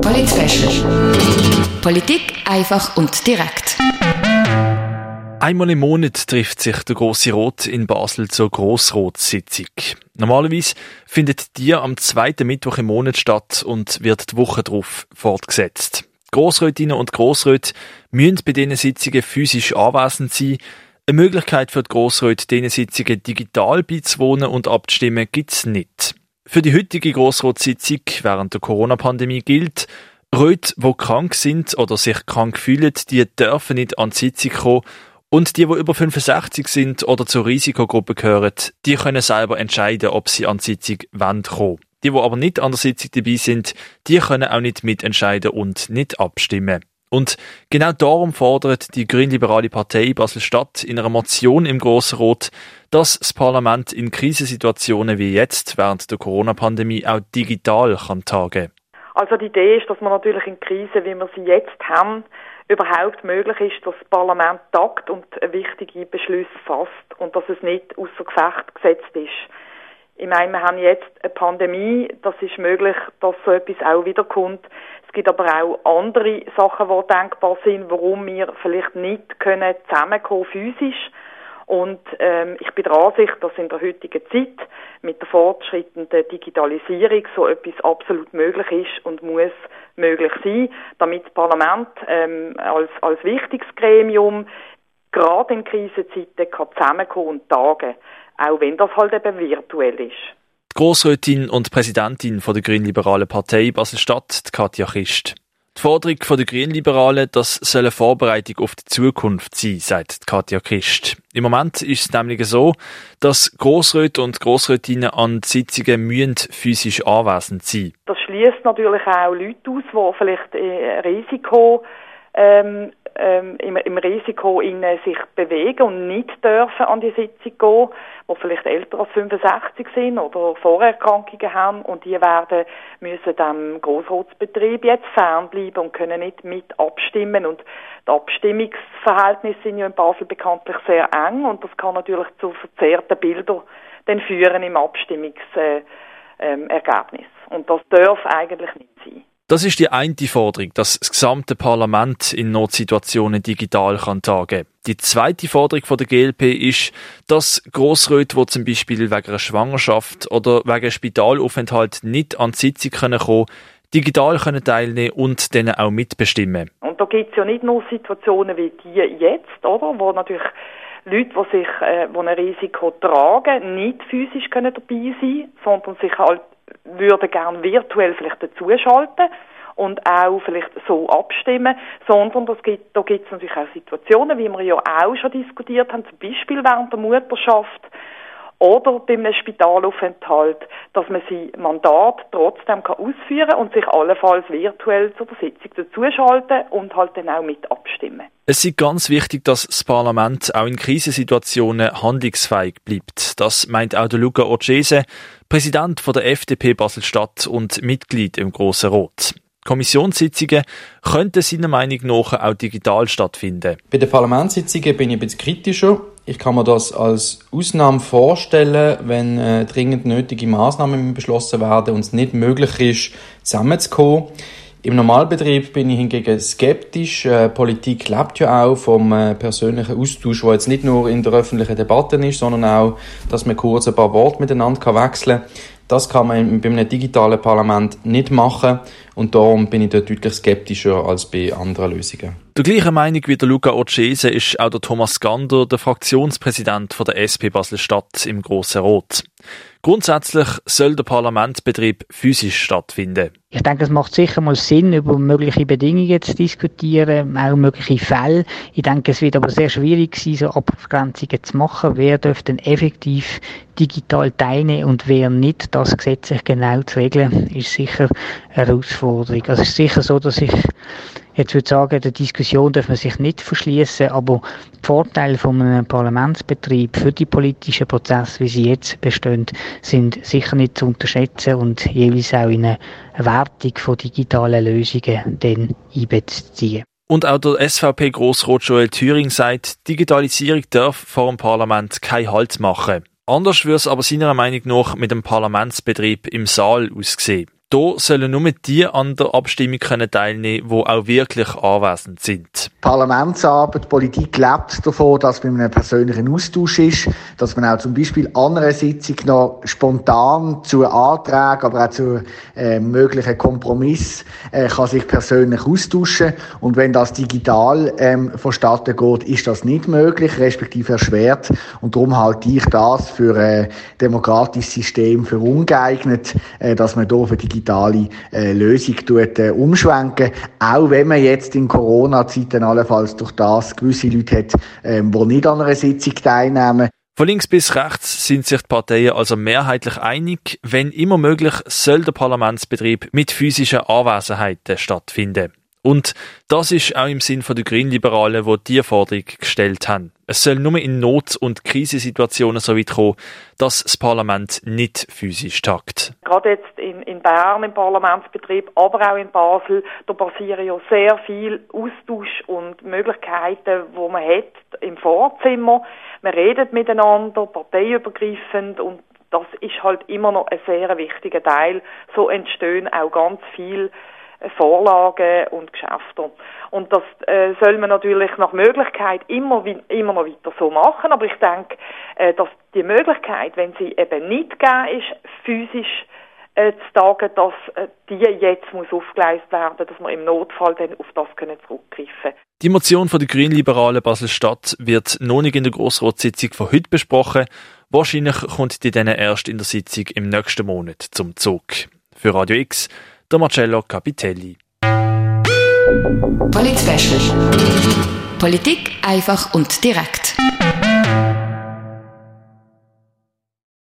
Polit Politik einfach und direkt. Einmal im Monat trifft sich der Grosse Rot in Basel zur Grossrotssitzung. Normalerweise findet die am zweiten Mittwoch im Monat statt und wird die Woche darauf fortgesetzt. Grossrätinnen und Grossräte müssen bei diesen Sitzungen physisch anwesend sein. Eine Möglichkeit für die Grossräte, diesen Sitzungen digital beizuwohnen und abzustimmen, gibt's nicht. Für die heutige Grossratssitzung während der Corona-Pandemie gilt, Leute, die krank sind oder sich krank fühlen, die dürfen nicht an die Sitzung kommen und die, die über 65 sind oder zur Risikogruppe gehören, die können selber entscheiden, ob sie an die Sitzung kommen wollen. Die, die aber nicht an der Sitzung dabei sind, die können auch nicht mitentscheiden und nicht abstimmen. Und genau darum fordert die grünliberale Partei Basel-Stadt in einer Motion im Grossen Rot, dass das Parlament in Krisensituationen wie jetzt während der Corona-Pandemie auch digital kann tagen. Also die Idee ist, dass man natürlich in Krisen, wie wir sie jetzt haben, überhaupt möglich ist, dass das Parlament tagt und wichtige Beschlüsse fasst und dass es nicht außer Gefecht gesetzt ist. Ich meine, wir haben jetzt eine Pandemie, das ist möglich, dass so etwas auch wiederkommt. Es gibt aber auch andere Sachen, die denkbar sind, warum wir vielleicht nicht können zusammenkommen physisch. Und ähm, ich bin der Ansicht, dass in der heutigen Zeit mit der fortschreitenden Digitalisierung so etwas absolut möglich ist und muss möglich sein, damit das Parlament ähm, als, als wichtiges Gremium gerade in Krisenzeiten kann zusammenkommen und tagen, auch wenn das halt eben virtuell ist. Die Grossrätin und Präsidentin der Grünliberalen Partei Basel-Stadt, Katja Christ. Die Forderung der Grünliberalen, das soll eine Vorbereitung auf die Zukunft sein, sagt Katja Christ. Im Moment ist es nämlich so, dass Grossräte und Grossrätinnen an Sitzungen müssen physisch anwesend sein. Das schließt natürlich auch Leute aus, die vielleicht äh, Risiko ähm, ähm, im, im Risiko in sich bewegen und nicht dürfen an die Sitzung gehen, die vielleicht älter als 65 sind oder Vorerkrankungen haben und die werden müssen dem Grossratsbetrieb jetzt fernbleiben und können nicht mit abstimmen und die Abstimmungsverhältnisse sind ja in Basel bekanntlich sehr eng und das kann natürlich zu verzerrten Bildern dann führen im Abstimmungsergebnis. Äh, ähm, und das darf eigentlich nicht sein. Das ist die eine Forderung, dass das gesamte Parlament in Notsituationen digital kann tagen. Die zweite Forderung von der GLP ist, dass Grossräte, die zum Beispiel wegen einer Schwangerschaft oder wegen Spitalaufenthalt nicht an die Sitzung kommen können, digital können teilnehmen und dann auch mitbestimmen. Und da gibt es ja nicht nur Situationen wie die jetzt, oder, wo natürlich Leute, die sich, äh, die ein Risiko tragen, nicht physisch können dabei sein, sondern sich halt würde gern virtuell vielleicht dazuschalten und auch vielleicht so abstimmen, sondern das gibt, da gibt es natürlich auch Situationen, wie wir ja auch schon diskutiert haben, zum Beispiel während der Mutterschaft, oder bei einem Spitalaufenthalt, dass man sein Mandat trotzdem kann ausführen kann und sich allenfalls virtuell zur Sitzung dazuschalten und halt dann auch mit abstimmen. Es ist ganz wichtig, dass das Parlament auch in Krisensituationen handlungsfähig bleibt. Das meint auch der Luca Orcese, Präsident der FDP Basel-Stadt und Mitglied im Grossen Rot. Kommissionssitzungen könnten seiner Meinung nach auch digital stattfinden. Bei den Parlamentssitzungen bin ich ein bisschen kritischer. Ich kann mir das als Ausnahme vorstellen, wenn äh, dringend nötige Maßnahmen beschlossen werden und es nicht möglich ist, zusammenzukommen. Im Normalbetrieb bin ich hingegen skeptisch. Äh, Politik lebt ja auch vom äh, persönlichen Austausch, der jetzt nicht nur in der öffentlichen Debatte ist, sondern auch, dass man kurz ein paar Worte miteinander wechseln kann. Das kann man bei einem digitalen Parlament nicht machen und darum bin ich dort deutlich skeptischer als bei anderen Lösungen. Der gleichen Meinung wie der Luca Orcese ist auch der Thomas Gander, der Fraktionspräsident von der SP Basel-Stadt im Grossen Rot. Grundsätzlich soll der Parlamentsbetrieb physisch stattfinden. Ich denke, es macht sicher mal Sinn, über mögliche Bedingungen zu diskutieren, auch mögliche Fälle. Ich denke, es wird aber sehr schwierig sein, so Abgrenzungen zu machen. Wer dürfte denn effektiv digital teilnehmen und wer nicht, das gesetzlich genau zu regeln, ist sicher eine Herausforderung. Also es ist sicher so, dass ich Jetzt würde ich sagen, der Diskussion darf man sich nicht verschließen, aber die Vorteile von einem Parlamentsbetrieb für die politischen Prozesse, wie sie jetzt bestehen, sind sicher nicht zu unterschätzen und jeweils auch in eine Wertung von digitalen Lösungen dann einbeziehen. Und auch der SVP-Grossrot Joel Thüring sagt, Digitalisierung darf vor dem Parlament keinen Halt machen. Anders würde es aber seiner Meinung nach mit dem Parlamentsbetrieb im Saal aussehen. Hier sollen nur die an der Abstimmung können teilnehmen die auch wirklich anwesend sind. Parlamentsarbeit, Politik lebt davon, dass man in einem persönlichen Austausch ist, dass man auch zum Beispiel an einer Sitzung noch spontan zu Anträgen, aber auch zu äh, möglichen Kompromiss äh, kann sich persönlich austauschen. Und wenn das digital ähm, vonstatten geht, ist das nicht möglich, respektive erschwert. Und darum halte ich das für ein demokratisches System für ungeeignet, äh, dass man hier für digital digitale äh, Lösung tut, äh, umschwenken. Auch wenn man jetzt in Corona-Zeiten allenfalls durch das gewisse Leute hat, äh, nicht an einer Sitzung teilnehmen. Von links bis rechts sind sich die Parteien also mehrheitlich einig, wenn immer möglich soll der Parlamentsbetrieb mit physischer Anwesenheit stattfinden. Und das ist auch im Sinn der Grünliberalen, die diese Forderung gestellt haben. Es soll nur in Not- und Krisensituationen so weit kommen, dass das Parlament nicht physisch tagt. Gerade jetzt in, in Bern im Parlamentsbetrieb, aber auch in Basel, da passieren ja sehr viel Austausch und Möglichkeiten, wo man hat im Vorzimmer. Man redet miteinander, parteiübergreifend und das ist halt immer noch ein sehr wichtiger Teil. So entstehen auch ganz viel Vorlagen und Geschäfte. Und das äh, soll man natürlich nach Möglichkeit immer, immer noch weiter so machen. Aber ich denke, äh, dass die Möglichkeit, wenn sie eben nicht gegeben ist, physisch äh, zu tagen, dass äh, die jetzt muss aufgeleistet werden, dass wir im Notfall dann auf das können zurückgreifen Die Motion von der Grünliberalen Basel-Stadt wird noch nicht in der Grossratssitzung von heute besprochen. Wahrscheinlich kommt die dann erst in der Sitzung im nächsten Monat zum Zug. Für Radio X der Marcello Capitelli. Polit Politik einfach und direkt.